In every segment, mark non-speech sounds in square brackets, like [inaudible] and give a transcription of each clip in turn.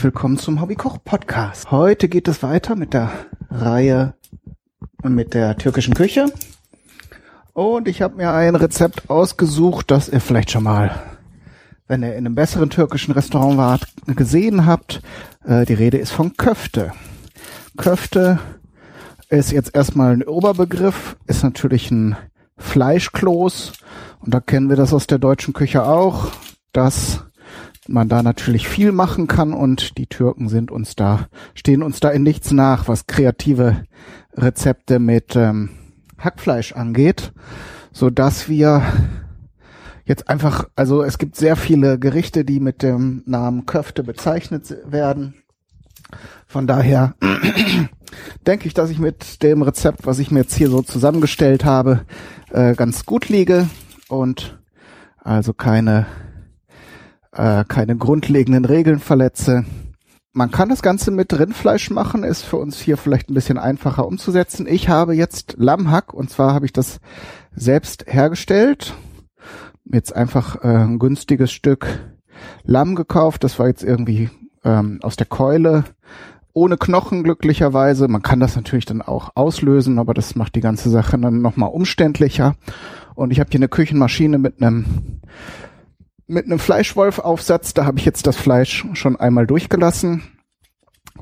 herzlich willkommen zum Hobbykoch Podcast. Heute geht es weiter mit der Reihe mit der türkischen Küche. Und ich habe mir ein Rezept ausgesucht, das ihr vielleicht schon mal, wenn ihr in einem besseren türkischen Restaurant wart, gesehen habt. Äh, die Rede ist von Köfte. Köfte ist jetzt erstmal ein Oberbegriff, ist natürlich ein Fleischkloß. Und da kennen wir das aus der deutschen Küche auch, dass man da natürlich viel machen kann und die Türken sind uns da, stehen uns da in nichts nach, was kreative Rezepte mit ähm, Hackfleisch angeht, so dass wir jetzt einfach, also es gibt sehr viele Gerichte, die mit dem Namen Köfte bezeichnet werden. Von daher [clears throat] denke ich, dass ich mit dem Rezept, was ich mir jetzt hier so zusammengestellt habe, äh, ganz gut liege und also keine äh, keine grundlegenden Regeln verletze. Man kann das Ganze mit Rindfleisch machen, ist für uns hier vielleicht ein bisschen einfacher umzusetzen. Ich habe jetzt Lammhack und zwar habe ich das selbst hergestellt. Jetzt einfach äh, ein günstiges Stück Lamm gekauft. Das war jetzt irgendwie ähm, aus der Keule ohne Knochen glücklicherweise. Man kann das natürlich dann auch auslösen, aber das macht die ganze Sache dann nochmal umständlicher. Und ich habe hier eine Küchenmaschine mit einem mit einem Fleischwolf-Aufsatz. Da habe ich jetzt das Fleisch schon einmal durchgelassen.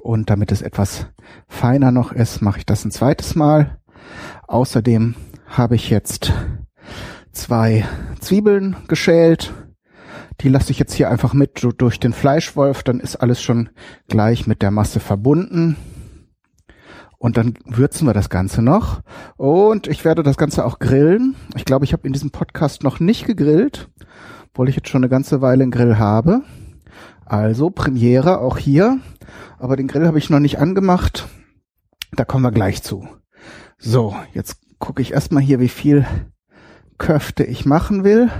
Und damit es etwas feiner noch ist, mache ich das ein zweites Mal. Außerdem habe ich jetzt zwei Zwiebeln geschält. Die lasse ich jetzt hier einfach mit durch den Fleischwolf. Dann ist alles schon gleich mit der Masse verbunden. Und dann würzen wir das Ganze noch. Und ich werde das Ganze auch grillen. Ich glaube, ich habe in diesem Podcast noch nicht gegrillt obwohl ich jetzt schon eine ganze Weile einen Grill habe. Also Premiere auch hier, aber den Grill habe ich noch nicht angemacht. Da kommen wir gleich zu. So, jetzt gucke ich erstmal hier, wie viel Köfte ich machen will.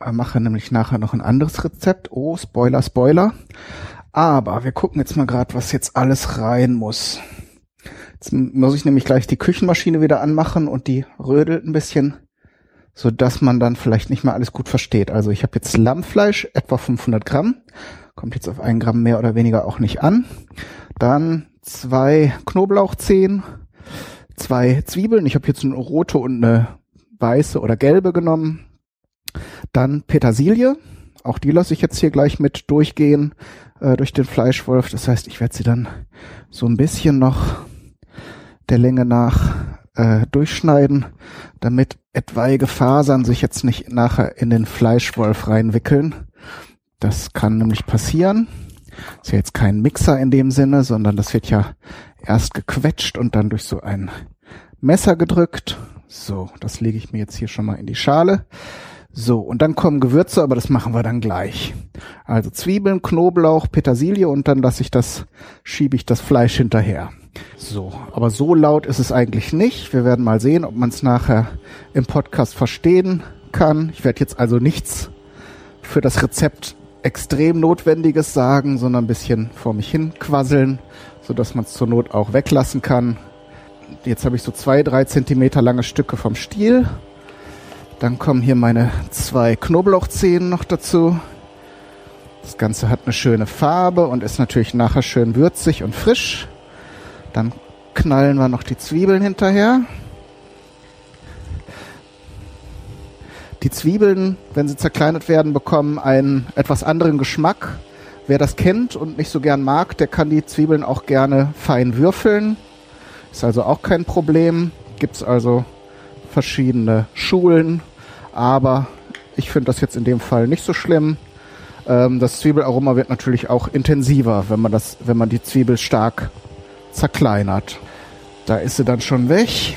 Ich mache nämlich nachher noch ein anderes Rezept. Oh, Spoiler, Spoiler. Aber wir gucken jetzt mal gerade, was jetzt alles rein muss. Jetzt muss ich nämlich gleich die Küchenmaschine wieder anmachen und die rödelt ein bisschen so dass man dann vielleicht nicht mehr alles gut versteht. Also ich habe jetzt Lammfleisch, etwa 500 Gramm, kommt jetzt auf ein Gramm mehr oder weniger auch nicht an. Dann zwei Knoblauchzehen, zwei Zwiebeln. Ich habe jetzt eine rote und eine weiße oder gelbe genommen. Dann Petersilie. Auch die lasse ich jetzt hier gleich mit durchgehen äh, durch den Fleischwolf. Das heißt, ich werde sie dann so ein bisschen noch der Länge nach äh, durchschneiden, damit etwaige Fasern sich jetzt nicht nachher in den Fleischwolf reinwickeln. Das kann nämlich passieren. ist ja jetzt kein Mixer in dem Sinne, sondern das wird ja erst gequetscht und dann durch so ein Messer gedrückt. So, das lege ich mir jetzt hier schon mal in die Schale. So, und dann kommen Gewürze, aber das machen wir dann gleich. Also Zwiebeln, Knoblauch, Petersilie und dann lasse ich das, schiebe ich das Fleisch hinterher. So, aber so laut ist es eigentlich nicht. Wir werden mal sehen, ob man es nachher im Podcast verstehen kann. Ich werde jetzt also nichts für das Rezept extrem Notwendiges sagen, sondern ein bisschen vor mich hin quasseln, sodass man es zur Not auch weglassen kann. Jetzt habe ich so zwei, drei Zentimeter lange Stücke vom Stiel. Dann kommen hier meine zwei Knoblauchzehen noch dazu. Das Ganze hat eine schöne Farbe und ist natürlich nachher schön würzig und frisch. Dann knallen wir noch die Zwiebeln hinterher. Die Zwiebeln, wenn sie zerkleinert werden, bekommen einen etwas anderen Geschmack. Wer das kennt und nicht so gern mag, der kann die Zwiebeln auch gerne fein würfeln. Ist also auch kein Problem. Gibt es also verschiedene Schulen, aber ich finde das jetzt in dem Fall nicht so schlimm. Ähm, das Zwiebelaroma wird natürlich auch intensiver, wenn man das, wenn man die Zwiebel stark zerkleinert. Da ist sie dann schon weg.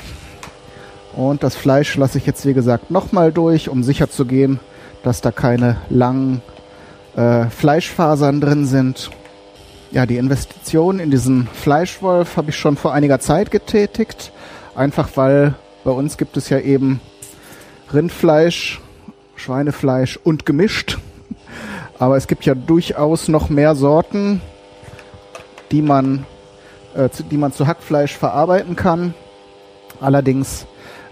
Und das Fleisch lasse ich jetzt, wie gesagt, nochmal durch, um sicher zu gehen, dass da keine langen äh, Fleischfasern drin sind. Ja, die Investition in diesen Fleischwolf habe ich schon vor einiger Zeit getätigt. Einfach weil bei uns gibt es ja eben Rindfleisch, Schweinefleisch und gemischt. [laughs] Aber es gibt ja durchaus noch mehr Sorten, die man äh, die man zu Hackfleisch verarbeiten kann. Allerdings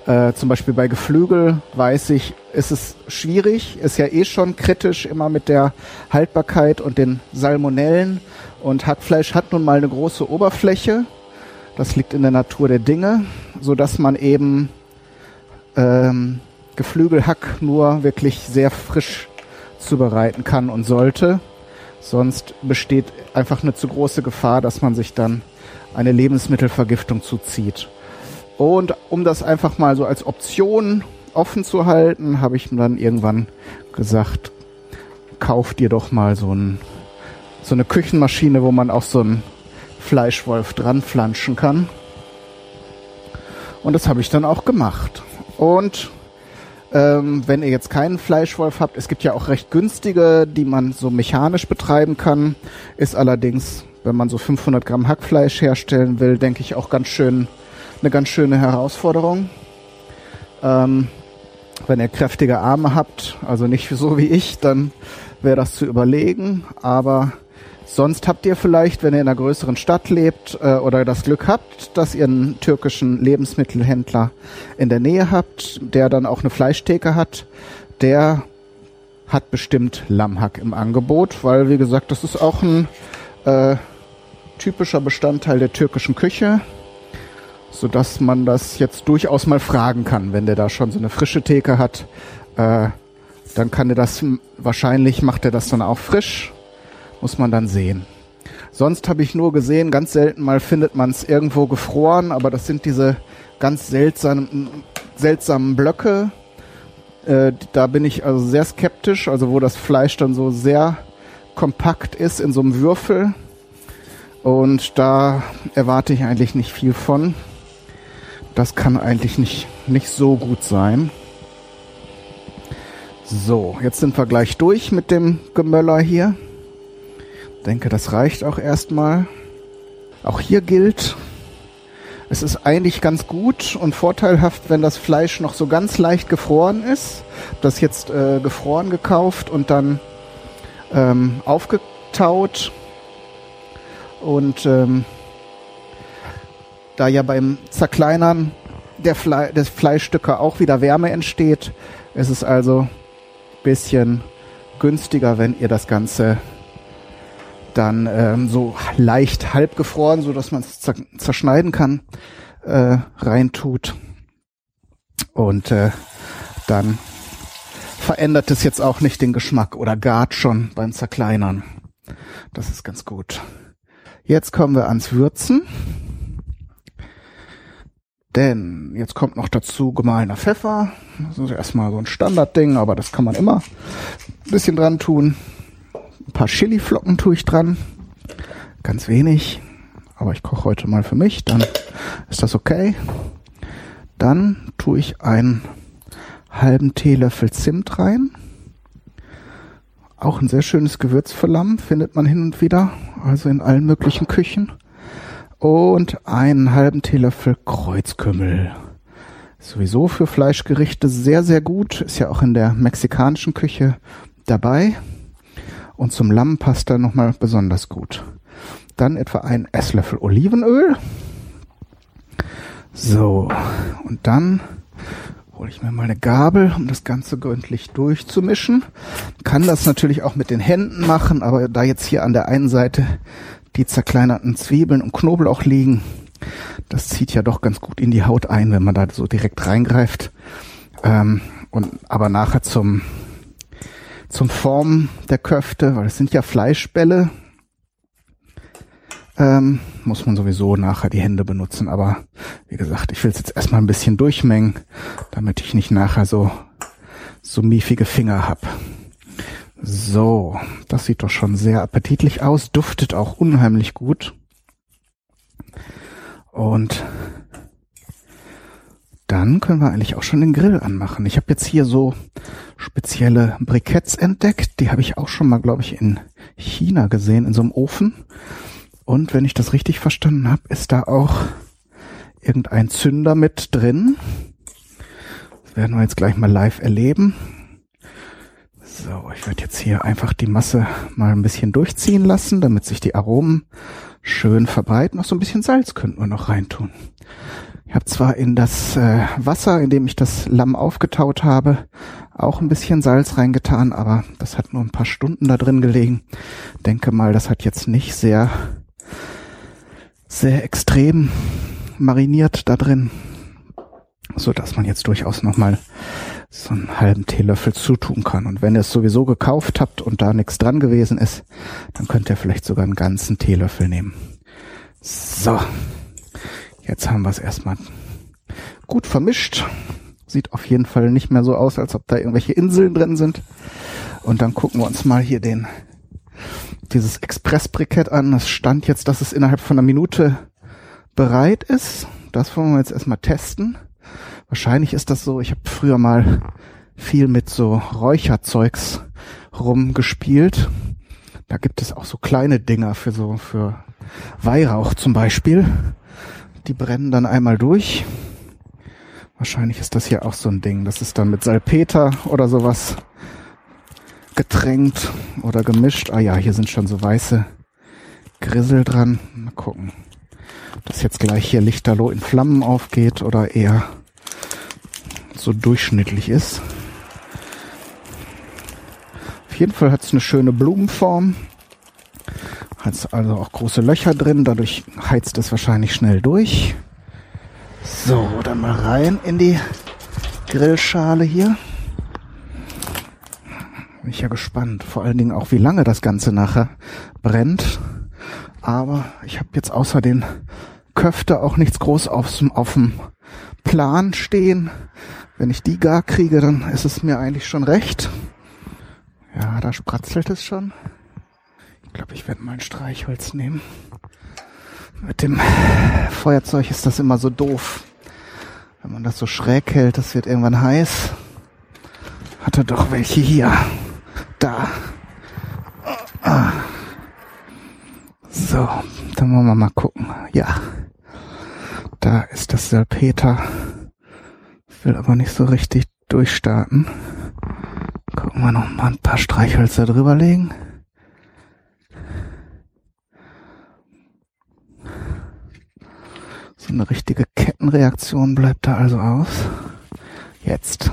Äh, zum Beispiel bei Geflügel weiß ich, ist es schwierig, ist ja eh schon kritisch immer mit der Haltbarkeit und den Salmonellen. Und Hackfleisch hat nun mal eine große Oberfläche. Das liegt in der Natur der Dinge, so dass man eben ähm, Geflügelhack nur wirklich sehr frisch zubereiten kann und sollte. Sonst besteht einfach eine zu große Gefahr, dass man sich dann eine Lebensmittelvergiftung zuzieht. Und um das einfach mal so als Option offen zu halten, habe ich dann irgendwann gesagt, kauf dir doch mal so, ein, so eine Küchenmaschine, wo man auch so einen Fleischwolf dran flanschen kann. Und das habe ich dann auch gemacht. Und ähm, wenn ihr jetzt keinen Fleischwolf habt, es gibt ja auch recht günstige, die man so mechanisch betreiben kann, ist allerdings, wenn man so 500 Gramm Hackfleisch herstellen will, denke ich auch ganz schön eine ganz schöne Herausforderung. Ähm, wenn ihr kräftige Arme habt, also nicht so wie ich, dann wäre das zu überlegen. Aber sonst habt ihr vielleicht, wenn ihr in einer größeren Stadt lebt äh, oder das Glück habt, dass ihr einen türkischen Lebensmittelhändler in der Nähe habt, der dann auch eine Fleischtheke hat, der hat bestimmt Lammhack im Angebot, weil wie gesagt, das ist auch ein äh, typischer Bestandteil der türkischen Küche so dass man das jetzt durchaus mal fragen kann, wenn der da schon so eine frische Theke hat. Äh, dann kann er das, wahrscheinlich macht er das dann auch frisch, muss man dann sehen. Sonst habe ich nur gesehen, ganz selten mal findet man es irgendwo gefroren, aber das sind diese ganz seltsamen, seltsamen Blöcke. Äh, da bin ich also sehr skeptisch, also wo das Fleisch dann so sehr kompakt ist in so einem Würfel. Und da erwarte ich eigentlich nicht viel von. Das kann eigentlich nicht, nicht so gut sein. So, jetzt sind wir gleich durch mit dem Gemöller hier. Denke, das reicht auch erstmal. Auch hier gilt, es ist eigentlich ganz gut und vorteilhaft, wenn das Fleisch noch so ganz leicht gefroren ist. Das jetzt äh, gefroren gekauft und dann ähm, aufgetaut. Und ähm, da ja beim Zerkleinern der Fle des Fleischstücke auch wieder Wärme entsteht, ist es also bisschen günstiger, wenn ihr das Ganze dann ähm, so leicht halbgefroren, so dass man es zerschneiden kann, äh, reintut. Und äh, dann verändert es jetzt auch nicht den Geschmack oder gart schon beim Zerkleinern. Das ist ganz gut. Jetzt kommen wir ans Würzen. Denn jetzt kommt noch dazu gemahlener Pfeffer. Das ist erstmal so ein Standardding, aber das kann man immer ein bisschen dran tun. Ein paar Chiliflocken tue ich dran. Ganz wenig. Aber ich koche heute mal für mich, dann ist das okay. Dann tue ich einen halben Teelöffel Zimt rein. Auch ein sehr schönes Gewürz für Lamm, findet man hin und wieder, also in allen möglichen Küchen und einen halben Teelöffel Kreuzkümmel. Sowieso für Fleischgerichte sehr, sehr gut. Ist ja auch in der mexikanischen Küche dabei. Und zum Lamm passt er nochmal besonders gut. Dann etwa ein Esslöffel Olivenöl. So, und dann hole ich mir mal eine Gabel, um das Ganze gründlich durchzumischen. Kann das natürlich auch mit den Händen machen, aber da jetzt hier an der einen Seite die zerkleinerten Zwiebeln und Knoblauch liegen. Das zieht ja doch ganz gut in die Haut ein, wenn man da so direkt reingreift. Ähm, und aber nachher zum zum Formen der Köfte, weil es sind ja Fleischbälle, ähm, muss man sowieso nachher die Hände benutzen. Aber wie gesagt, ich will es jetzt erstmal ein bisschen durchmengen, damit ich nicht nachher so so miefige Finger hab. So, das sieht doch schon sehr appetitlich aus, duftet auch unheimlich gut. Und dann können wir eigentlich auch schon den Grill anmachen. Ich habe jetzt hier so spezielle Briketts entdeckt. Die habe ich auch schon mal, glaube ich, in China gesehen, in so einem Ofen. Und wenn ich das richtig verstanden habe, ist da auch irgendein Zünder mit drin. Das werden wir jetzt gleich mal live erleben. So, ich werde jetzt hier einfach die Masse mal ein bisschen durchziehen lassen, damit sich die Aromen schön verbreiten. Noch so ein bisschen Salz könnten wir noch reintun. Ich habe zwar in das äh, Wasser, in dem ich das Lamm aufgetaut habe, auch ein bisschen Salz reingetan, aber das hat nur ein paar Stunden da drin gelegen. Denke mal, das hat jetzt nicht sehr, sehr extrem mariniert da drin, so dass man jetzt durchaus noch mal so einen halben Teelöffel zutun kann. Und wenn ihr es sowieso gekauft habt und da nichts dran gewesen ist, dann könnt ihr vielleicht sogar einen ganzen Teelöffel nehmen. So, jetzt haben wir es erstmal gut vermischt. Sieht auf jeden Fall nicht mehr so aus, als ob da irgendwelche Inseln drin sind. Und dann gucken wir uns mal hier den dieses Express-Brikett an. Es stand jetzt, dass es innerhalb von einer Minute bereit ist. Das wollen wir jetzt erstmal testen. Wahrscheinlich ist das so, ich habe früher mal viel mit so Räucherzeugs rumgespielt. Da gibt es auch so kleine Dinger für so, für Weihrauch zum Beispiel. Die brennen dann einmal durch. Wahrscheinlich ist das hier auch so ein Ding. Das ist dann mit Salpeter oder sowas getränkt oder gemischt. Ah ja, hier sind schon so weiße Grissel dran. Mal gucken, ob das jetzt gleich hier lichterloh in Flammen aufgeht oder eher so durchschnittlich ist. Auf jeden Fall hat es eine schöne Blumenform. Hat also auch große Löcher drin, dadurch heizt es wahrscheinlich schnell durch. So, dann mal rein in die Grillschale hier. Bin ich ja gespannt. Vor allen Dingen auch, wie lange das Ganze nachher brennt. Aber ich habe jetzt außer den Köfte auch nichts groß aufs, auf dem Plan stehen. Wenn ich die gar kriege, dann ist es mir eigentlich schon recht. Ja, da spratzelt es schon. Ich glaube, ich werde mal ein Streichholz nehmen. Mit dem Feuerzeug ist das immer so doof. Wenn man das so schräg hält, das wird irgendwann heiß. Hatte doch welche hier. Da. So, dann wollen wir mal gucken. Ja. Da ist das Salpeter. Will aber nicht so richtig durchstarten. Gucken wir noch mal ein paar Streichhölzer drüberlegen. So eine richtige Kettenreaktion bleibt da also aus. Jetzt.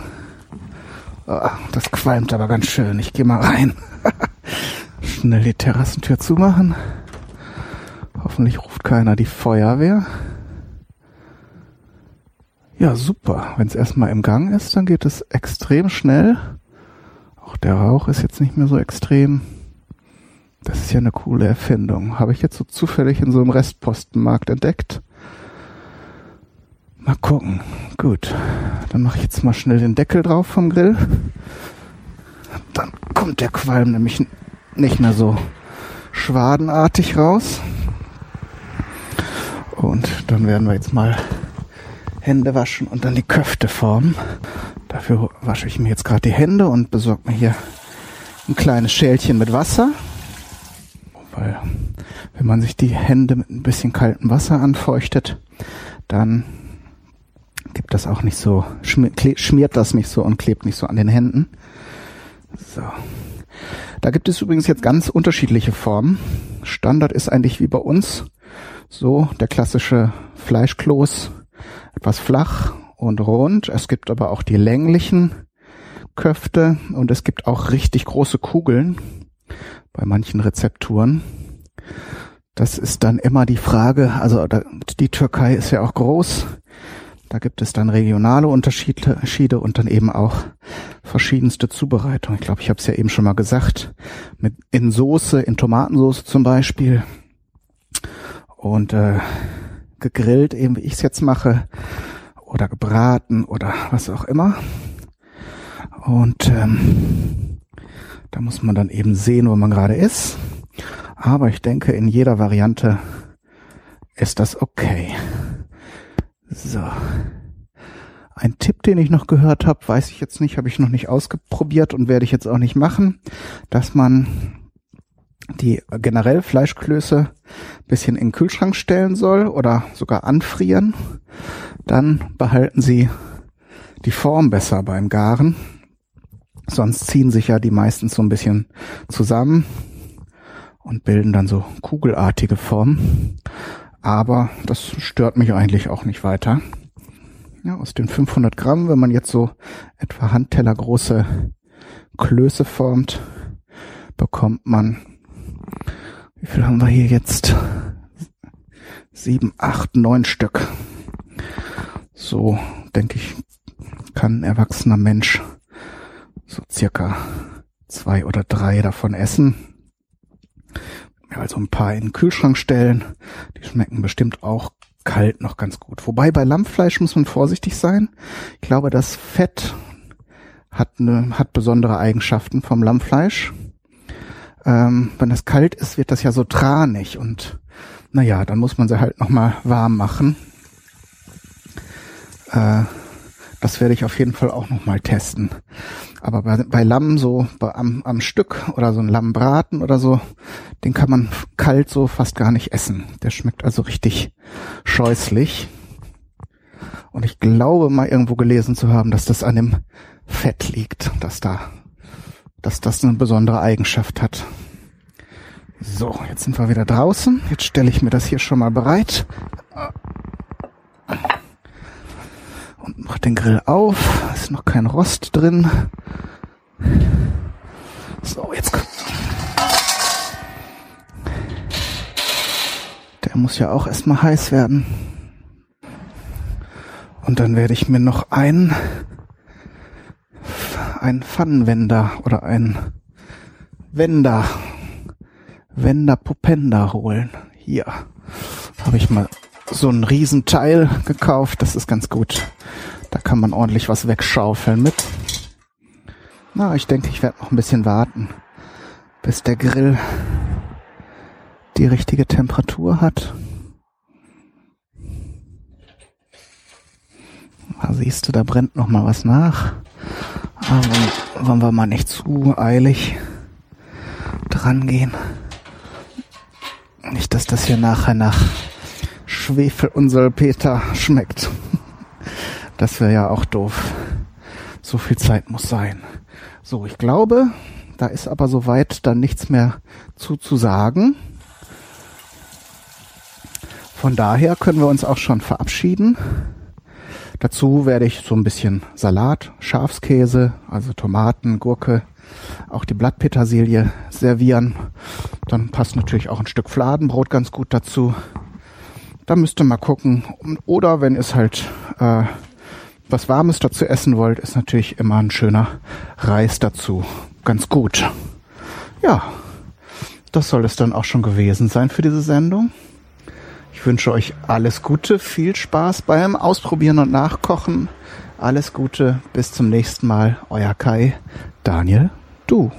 Oh, das qualmt aber ganz schön. Ich gehe mal rein. [laughs] Schnell die Terrassentür zumachen. Hoffentlich ruft keiner die Feuerwehr. Ja, super. Wenn es erstmal im Gang ist, dann geht es extrem schnell. Auch der Rauch ist jetzt nicht mehr so extrem. Das ist ja eine coole Erfindung. Habe ich jetzt so zufällig in so einem Restpostenmarkt entdeckt. Mal gucken. Gut. Dann mache ich jetzt mal schnell den Deckel drauf vom Grill. Dann kommt der Qualm nämlich nicht mehr so schwadenartig raus. Und dann werden wir jetzt mal Hände waschen und dann die Köfte formen. Dafür wasche ich mir jetzt gerade die Hände und besorge mir hier ein kleines Schälchen mit Wasser. Weil wenn man sich die Hände mit ein bisschen kaltem Wasser anfeuchtet, dann gibt das auch nicht so, schmiert das nicht so und klebt nicht so an den Händen. So. Da gibt es übrigens jetzt ganz unterschiedliche Formen. Standard ist eigentlich wie bei uns so der klassische Fleischkloß etwas flach und rund. Es gibt aber auch die länglichen Köfte und es gibt auch richtig große Kugeln bei manchen Rezepturen. Das ist dann immer die Frage, also die Türkei ist ja auch groß. Da gibt es dann regionale Unterschiede und dann eben auch verschiedenste Zubereitungen. Ich glaube, ich habe es ja eben schon mal gesagt. Mit in Soße, in Tomatensoße zum Beispiel. Und äh, gegrillt, eben wie ich es jetzt mache, oder gebraten oder was auch immer. Und ähm, da muss man dann eben sehen, wo man gerade ist. Aber ich denke, in jeder Variante ist das okay. So. Ein Tipp, den ich noch gehört habe, weiß ich jetzt nicht, habe ich noch nicht ausprobiert und werde ich jetzt auch nicht machen, dass man die generell Fleischklöße bisschen in den Kühlschrank stellen soll oder sogar anfrieren, dann behalten sie die Form besser beim Garen. Sonst ziehen sich ja die meistens so ein bisschen zusammen und bilden dann so kugelartige Formen. Aber das stört mich eigentlich auch nicht weiter. Ja, aus den 500 Gramm, wenn man jetzt so etwa Handteller große Klöße formt, bekommt man, wie viel haben wir hier jetzt? Sieben, acht, neun Stück. So, denke ich, kann ein erwachsener Mensch so circa zwei oder drei davon essen. Also ein paar in den Kühlschrank stellen. Die schmecken bestimmt auch kalt noch ganz gut. Wobei bei Lammfleisch muss man vorsichtig sein. Ich glaube, das Fett hat, eine, hat besondere Eigenschaften vom Lammfleisch. Ähm, wenn das kalt ist, wird das ja so tranig und naja, dann muss man sie halt nochmal warm machen. Äh, das werde ich auf jeden Fall auch nochmal testen. Aber bei, bei Lamm so bei, am, am Stück oder so ein Lammbraten oder so, den kann man kalt so fast gar nicht essen. Der schmeckt also richtig scheußlich. Und ich glaube mal irgendwo gelesen zu haben, dass das an dem Fett liegt, dass da, dass das eine besondere Eigenschaft hat. So, jetzt sind wir wieder draußen. Jetzt stelle ich mir das hier schon mal bereit. Mach den Grill auf. Ist noch kein Rost drin. So, jetzt. Der muss ja auch erstmal heiß werden. Und dann werde ich mir noch einen, einen Pfannenwender oder einen Wender Wender Popenda holen. Hier habe ich mal so ein Riesenteil gekauft. Das ist ganz gut. Da kann man ordentlich was wegschaufeln mit. Na, ich denke, ich werde noch ein bisschen warten, bis der Grill die richtige Temperatur hat. Da siehst du, da brennt noch mal was nach. Aber wollen wir mal nicht zu eilig dran gehen. Nicht, dass das hier nachher nach Schwefel und Salpeter schmeckt. Das wäre ja auch doof. So viel Zeit muss sein. So, ich glaube, da ist aber soweit dann nichts mehr zu, zu sagen. Von daher können wir uns auch schon verabschieden. Dazu werde ich so ein bisschen Salat, Schafskäse, also Tomaten, Gurke, auch die Blattpetersilie servieren. Dann passt natürlich auch ein Stück Fladenbrot ganz gut dazu. Da müsst ihr mal gucken. Oder wenn es halt äh, was Warmes dazu essen wollt, ist natürlich immer ein schöner Reis dazu. Ganz gut. Ja, das soll es dann auch schon gewesen sein für diese Sendung. Ich wünsche euch alles Gute, viel Spaß beim Ausprobieren und Nachkochen. Alles Gute, bis zum nächsten Mal. Euer Kai, Daniel, du.